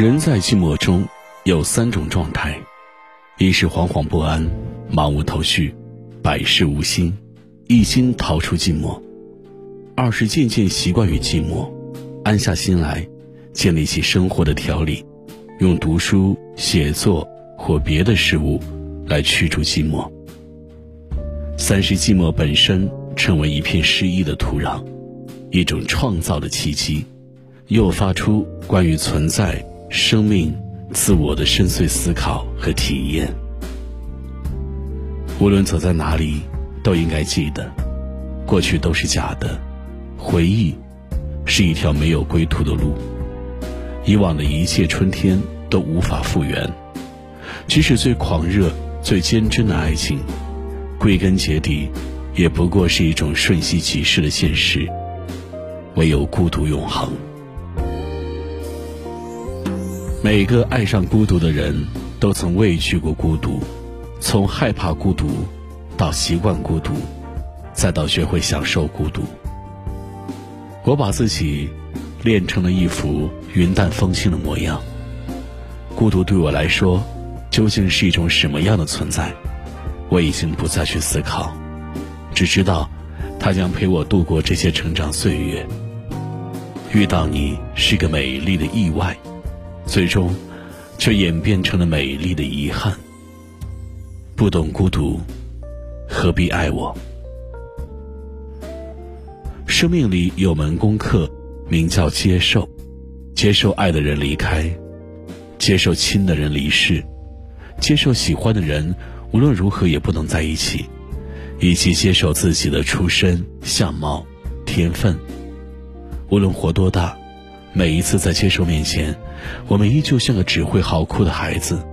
人在寂寞中有三种状态：一是惶惶不安、茫无头绪、百事无心，一心逃出寂寞；二是渐渐习惯于寂寞，安下心来，建立起生活的条理，用读书、写作或别的事物来驱逐寂寞；三是寂寞本身成为一片诗意的土壤，一种创造的契机，诱发出关于存在。生命、自我的深邃思考和体验。无论走在哪里，都应该记得，过去都是假的，回忆是一条没有归途的路。以往的一切春天都无法复原，即使最狂热、最坚贞的爱情，归根结底，也不过是一种瞬息即逝的现实。唯有孤独永恒。每个爱上孤独的人，都曾畏惧过孤独，从害怕孤独，到习惯孤独，再到学会享受孤独。我把自己练成了一副云淡风轻的模样。孤独对我来说，究竟是一种什么样的存在？我已经不再去思考，只知道，它将陪我度过这些成长岁月。遇到你是个美丽的意外。最终，却演变成了美丽的遗憾。不懂孤独，何必爱我？生命里有门功课，名叫接受：接受爱的人离开，接受亲的人离世，接受喜欢的人无论如何也不能在一起，以及接受自己的出身、相貌、天分，无论活多大。每一次在接受面前，我们依旧像个只会嚎哭的孩子。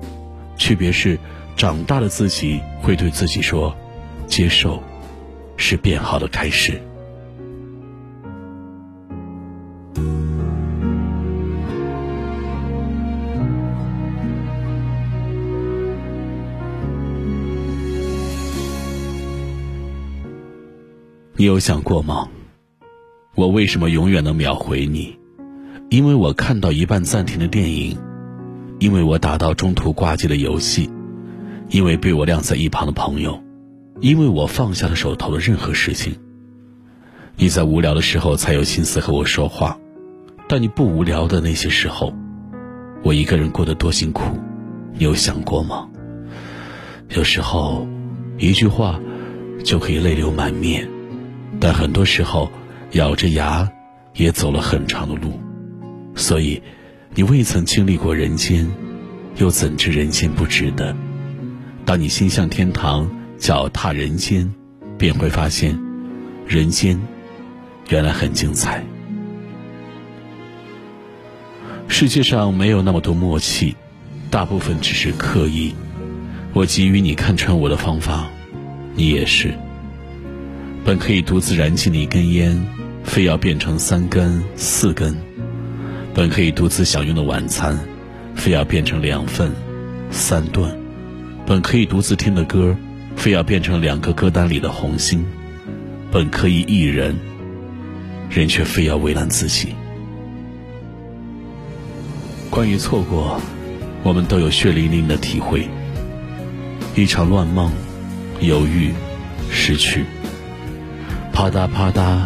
区别是，长大的自己会对自己说：“接受，是变好的开始。”你有想过吗？我为什么永远能秒回你？因为我看到一半暂停的电影，因为我打到中途挂机的游戏，因为被我晾在一旁的朋友，因为我放下了手头的任何事情。你在无聊的时候才有心思和我说话，但你不无聊的那些时候，我一个人过得多辛苦，你有想过吗？有时候，一句话就可以泪流满面，但很多时候，咬着牙也走了很长的路。所以，你未曾经历过人间，又怎知人间不值得？当你心向天堂，脚踏人间，便会发现，人间原来很精彩。世界上没有那么多默契，大部分只是刻意。我给予你看穿我的方法，你也是。本可以独自燃尽的一根烟，非要变成三根、四根。本可以独自享用的晚餐，非要变成两份、三顿；本可以独自听的歌，非要变成两个歌单里的红心；本可以一人，人却非要为难自己。关于错过，我们都有血淋淋的体会。一场乱梦，犹豫，失去，啪嗒啪嗒，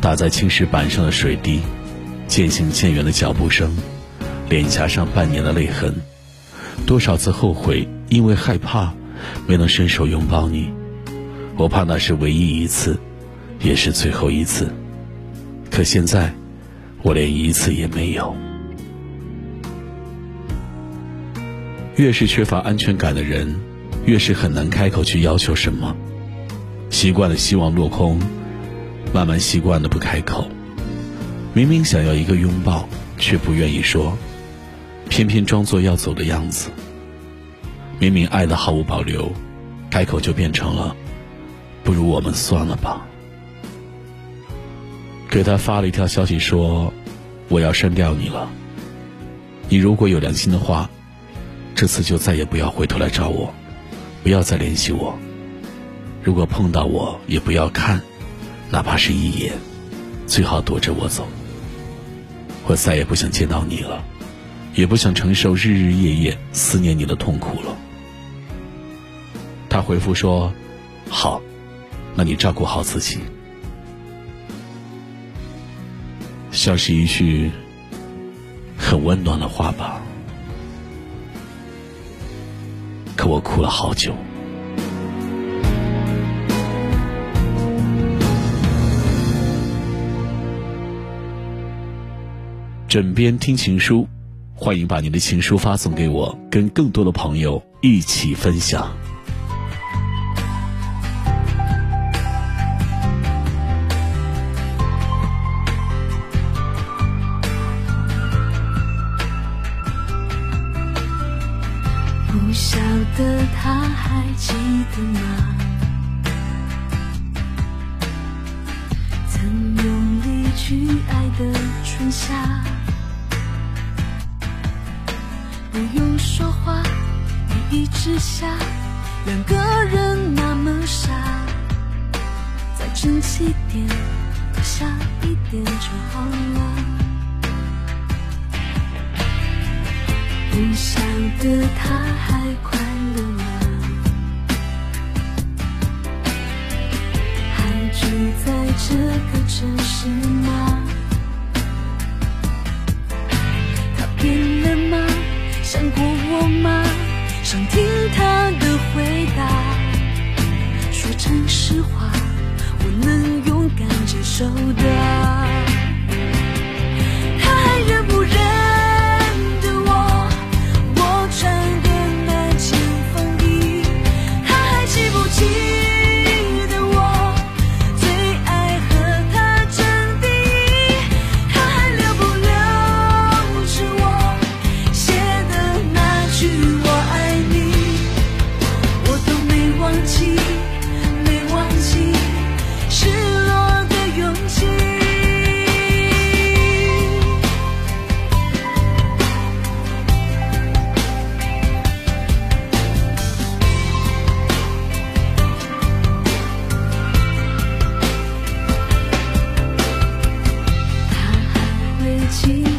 打在青石板上的水滴。渐行渐远的脚步声，脸颊上半年的泪痕，多少次后悔，因为害怕没能伸手拥抱你，我怕那是唯一一次，也是最后一次。可现在，我连一次也没有。越是缺乏安全感的人，越是很难开口去要求什么。习惯了希望落空，慢慢习惯了不开口。明明想要一个拥抱，却不愿意说，偏偏装作要走的样子。明明爱的毫无保留，开口就变成了“不如我们算了吧”。给他发了一条消息说：“我要删掉你了。你如果有良心的话，这次就再也不要回头来找我，不要再联系我。如果碰到我，也不要看，哪怕是一眼，最好躲着我走。我再也不想见到你了，也不想承受日日夜夜思念你的痛苦了。”他回复说：“好，那你照顾好自己。”像是一句很温暖的话吧，可我哭了好久。枕边听情书，欢迎把您的情书发送给我，跟更多的朋友一起分享。不晓得他还记得吗？曾用力去爱的春夏，不用说话，一意之下，两个人那么傻，再争气点，多想一点就好了。不晓得他还快乐吗？还住在这个城市吗？实话，我能勇敢接受的。心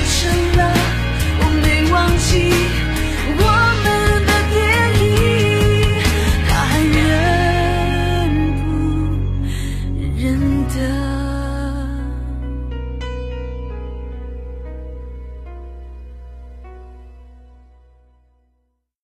一生。